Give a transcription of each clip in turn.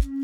thank you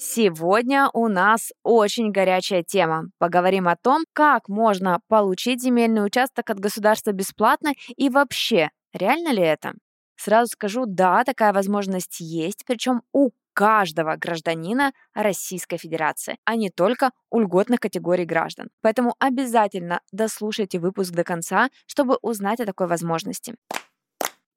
Сегодня у нас очень горячая тема. Поговорим о том, как можно получить земельный участок от государства бесплатно и вообще, реально ли это? Сразу скажу, да, такая возможность есть, причем у каждого гражданина Российской Федерации, а не только у льготных категорий граждан. Поэтому обязательно дослушайте выпуск до конца, чтобы узнать о такой возможности.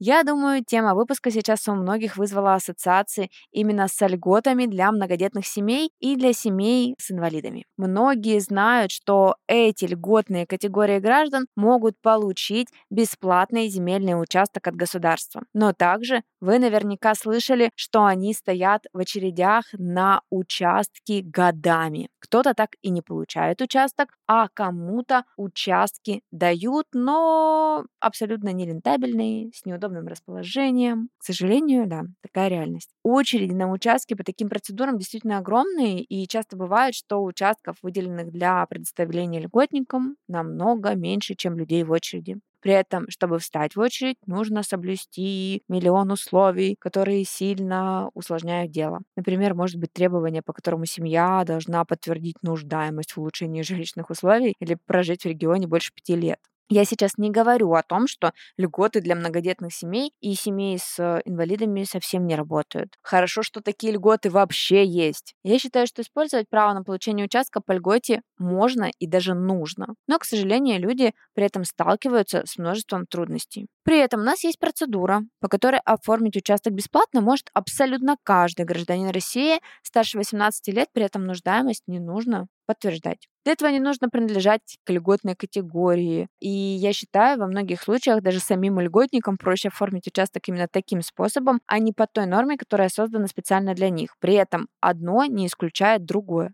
Я думаю, тема выпуска сейчас у многих вызвала ассоциации именно с льготами для многодетных семей и для семей с инвалидами. Многие знают, что эти льготные категории граждан могут получить бесплатный земельный участок от государства. Но также вы наверняка слышали, что они стоят в очередях на участки годами. Кто-то так и не получает участок, а кому-то участки дают, но абсолютно нерентабельные, с неудобным расположением. К сожалению, да, такая реальность. Очереди на участке по таким процедурам действительно огромные, и часто бывает, что участков, выделенных для предоставления льготникам, намного меньше, чем людей в очереди. При этом, чтобы встать в очередь, нужно соблюсти миллион условий, которые сильно усложняют дело. Например, может быть требование, по которому семья должна подтвердить нуждаемость в улучшении жилищных условий или прожить в регионе больше пяти лет. Я сейчас не говорю о том, что льготы для многодетных семей и семей с э, инвалидами совсем не работают. Хорошо, что такие льготы вообще есть. Я считаю, что использовать право на получение участка по льготе можно и даже нужно. Но, к сожалению, люди при этом сталкиваются с множеством трудностей. При этом у нас есть процедура, по которой оформить участок бесплатно может абсолютно каждый гражданин России старше 18 лет, при этом нуждаемость не нужно подтверждать. Для этого не нужно принадлежать к льготной категории. И я считаю, во многих случаях даже самим льготникам проще оформить участок именно таким способом, а не по той норме, которая создана специально для них. При этом одно не исключает другое.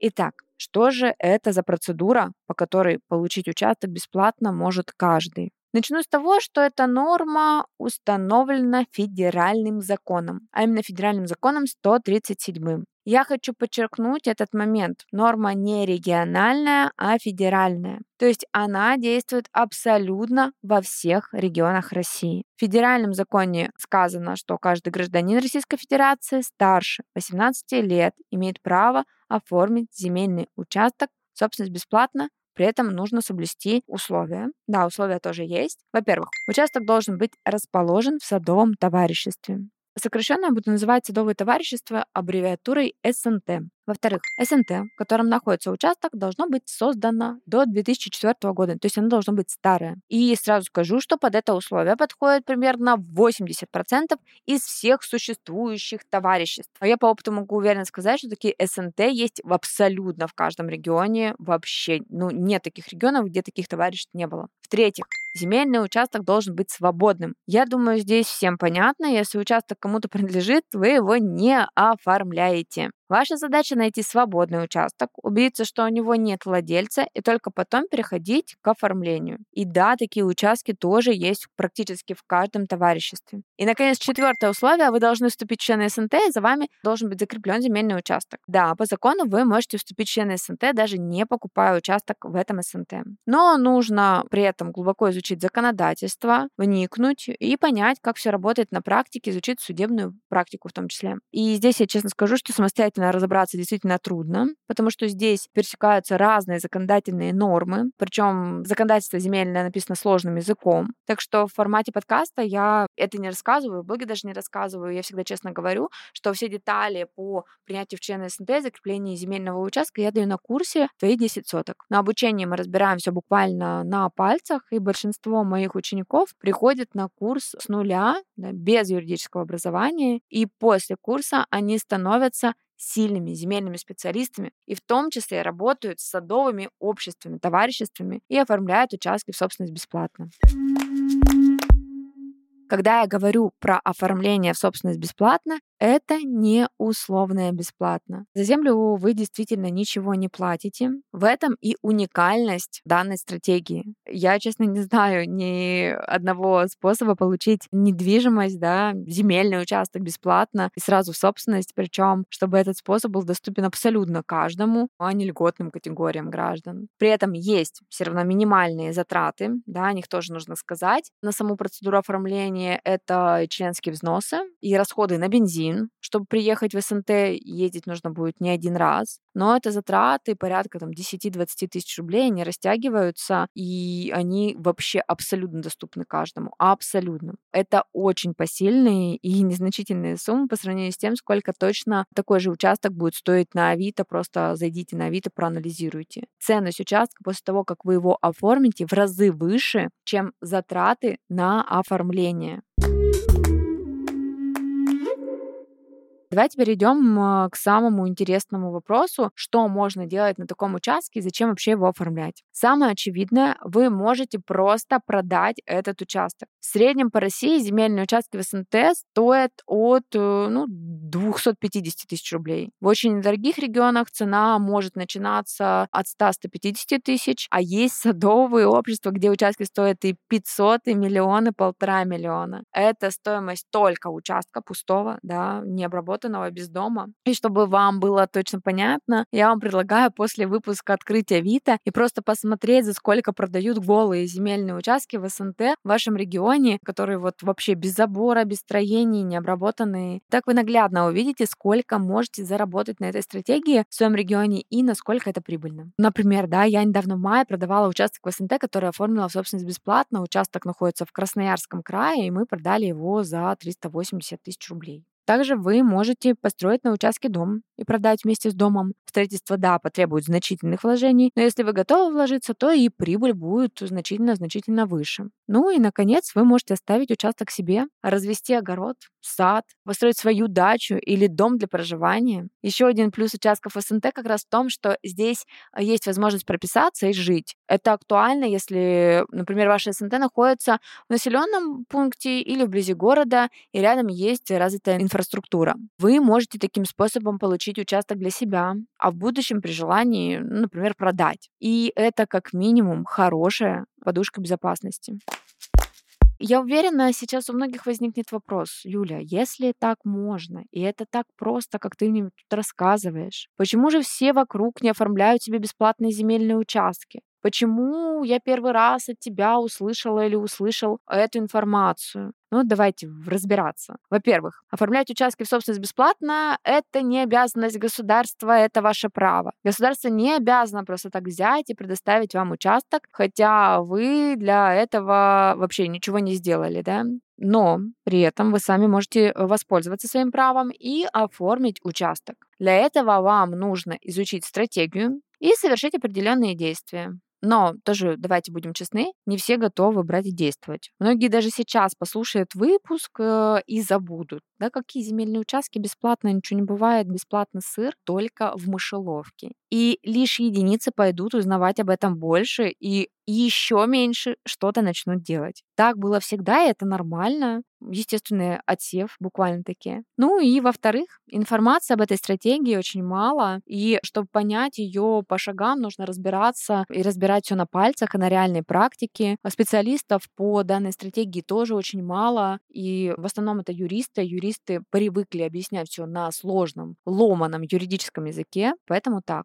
Итак, что же это за процедура, по которой получить участок бесплатно может каждый? Начну с того, что эта норма установлена федеральным законом, а именно федеральным законом 137. Я хочу подчеркнуть этот момент. Норма не региональная, а федеральная. То есть она действует абсолютно во всех регионах России. В федеральном законе сказано, что каждый гражданин Российской Федерации старше 18 лет имеет право оформить земельный участок собственность бесплатно при этом нужно соблюсти условия. Да, условия тоже есть. Во-первых, участок должен быть расположен в садовом товариществе. Сокращенно я буду называть садовое товарищество аббревиатурой СНТ. Во-вторых, СНТ, в котором находится участок, должно быть создано до 2004 года, то есть оно должно быть старое. И сразу скажу, что под это условие подходит примерно 80% из всех существующих товариществ. А я по опыту могу уверенно сказать, что такие СНТ есть в абсолютно в каждом регионе вообще. Ну, нет таких регионов, где таких товариществ не было. В-третьих, земельный участок должен быть свободным. Я думаю, здесь всем понятно, если участок кому-то принадлежит, вы его не оформляете. Ваша задача найти свободный участок, убедиться, что у него нет владельца, и только потом переходить к оформлению. И да, такие участки тоже есть практически в каждом товариществе. И, наконец, четвертое условие. Вы должны вступить в члены СНТ, и за вами должен быть закреплен земельный участок. Да, по закону вы можете вступить в члены СНТ, даже не покупая участок в этом СНТ. Но нужно при этом глубоко изучить законодательство, вникнуть и понять, как все работает на практике, изучить судебную практику в том числе. И здесь я честно скажу, что самостоятельно точно разобраться действительно трудно, потому что здесь пересекаются разные законодательные нормы, причем законодательство земельное написано сложным языком. Так что в формате подкаста я это не рассказываю, в блоге даже не рассказываю. Я всегда честно говорю, что все детали по принятию в члены СНТ, закреплению земельного участка я даю на курсе «Твои 10 соток». На обучении мы разбираем все буквально на пальцах, и большинство моих учеников приходят на курс с нуля, да, без юридического образования, и после курса они становятся сильными земельными специалистами и в том числе работают с садовыми обществами, товариществами и оформляют участки в собственность бесплатно. Когда я говорю про оформление в собственность бесплатно, это не условное бесплатно. За землю вы действительно ничего не платите. В этом и уникальность данной стратегии. Я, честно, не знаю ни одного способа получить недвижимость, да, земельный участок бесплатно и сразу в собственность, причем, чтобы этот способ был доступен абсолютно каждому, а не льготным категориям граждан. При этом есть все равно минимальные затраты, да, о них тоже нужно сказать. На саму процедуру оформления это членские взносы и расходы на бензин, один. Чтобы приехать в СНТ, ездить нужно будет не один раз. Но это затраты порядка там 10-20 тысяч рублей, они растягиваются, и они вообще абсолютно доступны каждому. Абсолютно. Это очень посильные и незначительные суммы по сравнению с тем, сколько точно такой же участок будет стоить на Авито. Просто зайдите на Авито, проанализируйте. Ценность участка после того, как вы его оформите, в разы выше, чем затраты на оформление. Давайте перейдем а, к самому интересному вопросу, что можно делать на таком участке и зачем вообще его оформлять. Самое очевидное, вы можете просто продать этот участок. В среднем по России земельные участки в СНТ стоят от э, ну, 250 тысяч рублей. В очень дорогих регионах цена может начинаться от 100-150 тысяч, а есть садовые общества, где участки стоят и 500, и миллионы, полтора миллиона. Это стоимость только участка пустого, да, не обработанного заработанного без дома. И чтобы вам было точно понятно, я вам предлагаю после выпуска открытия Вита и просто посмотреть, за сколько продают голые земельные участки в СНТ в вашем регионе, которые вот вообще без забора, без строений, не обработанные. Так вы наглядно увидите, сколько можете заработать на этой стратегии в своем регионе и насколько это прибыльно. Например, да, я недавно в мае продавала участок в СНТ, который оформила в собственность бесплатно. Участок находится в Красноярском крае, и мы продали его за 380 тысяч рублей. Также вы можете построить на участке дом и продать вместе с домом. Строительство, да, потребует значительных вложений, но если вы готовы вложиться, то и прибыль будет значительно-значительно выше. Ну и, наконец, вы можете оставить участок себе, развести огород, сад, построить свою дачу или дом для проживания. Еще один плюс участков СНТ как раз в том, что здесь а, есть возможность прописаться и жить. Это актуально, если, например, ваше СНТ находится в населенном пункте или вблизи города, и рядом есть развитая инфраструктура. Вы можете таким способом получить участок для себя, а в будущем при желании, ну, например, продать. И это как минимум хорошая подушка безопасности. Я уверена, сейчас у многих возникнет вопрос, Юля, если так можно, и это так просто, как ты мне тут рассказываешь, почему же все вокруг не оформляют себе бесплатные земельные участки? Почему я первый раз от тебя услышала или услышал эту информацию? Ну, давайте разбираться. Во-первых, оформлять участки в собственность бесплатно — это не обязанность государства, это ваше право. Государство не обязано просто так взять и предоставить вам участок, хотя вы для этого вообще ничего не сделали, да? Но при этом вы сами можете воспользоваться своим правом и оформить участок. Для этого вам нужно изучить стратегию и совершить определенные действия. Но тоже, давайте будем честны, не все готовы брать и действовать. Многие даже сейчас послушают выпуск э, и забудут. Да какие земельные участки бесплатно, ничего не бывает, бесплатный сыр только в мышеловке. И лишь единицы пойдут узнавать об этом больше, и еще меньше что-то начнут делать. Так было всегда, и это нормально. Естественный отсев буквально таки. Ну и во-вторых, информации об этой стратегии очень мало, и чтобы понять ее по шагам, нужно разбираться и разбирать все на пальцах и на реальной практике. Специалистов по данной стратегии тоже очень мало, и в основном это юристы. Юристы привыкли объяснять все на сложном, ломаном юридическом языке, поэтому так.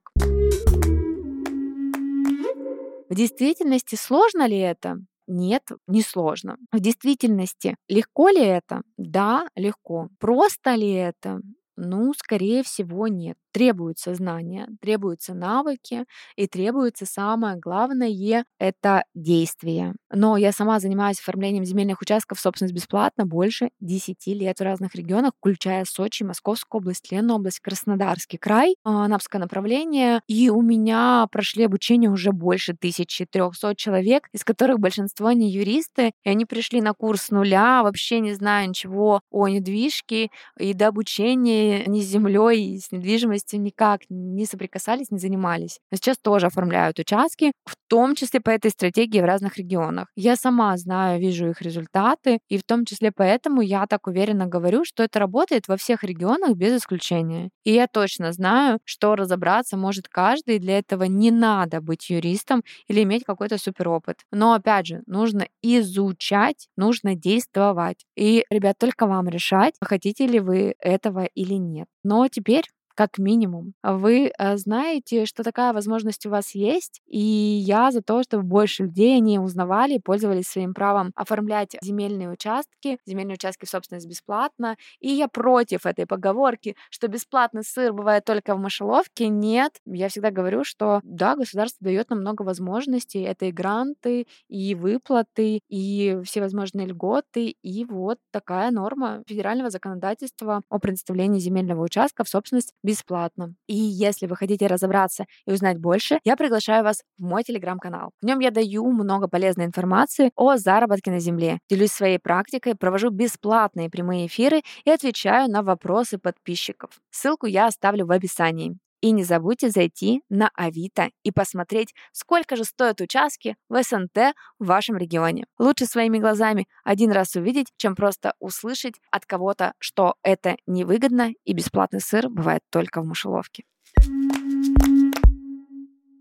В действительности сложно ли это? Нет, не сложно. В действительности легко ли это? Да, легко. Просто ли это? Ну, скорее всего, нет. Требуются знания, требуются навыки и требуется самое главное — это действие. Но я сама занимаюсь оформлением земельных участков собственность бесплатно больше 10 лет в разных регионах, включая Сочи, Московскую область, Ленобласть, Краснодарский край, Анапское направление. И у меня прошли обучение уже больше 1300 человек, из которых большинство не юристы, и они пришли на курс с нуля, вообще не зная ничего о недвижке, и до обучения ни с землей, с недвижимостью никак не соприкасались, не занимались. Но сейчас тоже оформляют участки, в том числе по этой стратегии в разных регионах. Я сама знаю, вижу их результаты, и в том числе поэтому я так уверенно говорю, что это работает во всех регионах без исключения. И я точно знаю, что разобраться может каждый, и для этого не надо быть юристом или иметь какой-то суперопыт. Но опять же, нужно изучать, нужно действовать. И, ребят, только вам решать, хотите ли вы этого или нет. Но теперь как минимум. Вы э, знаете, что такая возможность у вас есть, и я за то, чтобы больше людей они узнавали и пользовались своим правом оформлять земельные участки, земельные участки в собственность бесплатно. И я против этой поговорки, что бесплатный сыр бывает только в мышеловке. Нет, я всегда говорю, что да, государство дает нам много возможностей. Это и гранты, и выплаты, и всевозможные льготы, и вот такая норма федерального законодательства о предоставлении земельного участка в собственность бесплатно. И если вы хотите разобраться и узнать больше, я приглашаю вас в мой телеграм-канал. В нем я даю много полезной информации о заработке на земле, делюсь своей практикой, провожу бесплатные прямые эфиры и отвечаю на вопросы подписчиков. Ссылку я оставлю в описании. И не забудьте зайти на Авито и посмотреть, сколько же стоят участки в СНТ в вашем регионе. Лучше своими глазами один раз увидеть, чем просто услышать от кого-то, что это невыгодно и бесплатный сыр бывает только в мышеловке.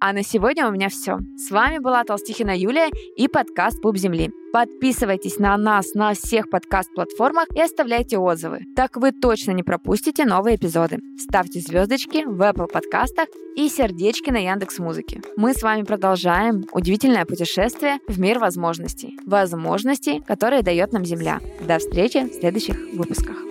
А на сегодня у меня все. С вами была Толстихина Юлия и подкаст «Пуп земли». Подписывайтесь на нас на всех подкаст-платформах и оставляйте отзывы. Так вы точно не пропустите новые эпизоды. Ставьте звездочки в Apple подкастах и сердечки на Яндекс Музыке. Мы с вами продолжаем удивительное путешествие в мир возможностей. Возможностей, которые дает нам Земля. До встречи в следующих выпусках.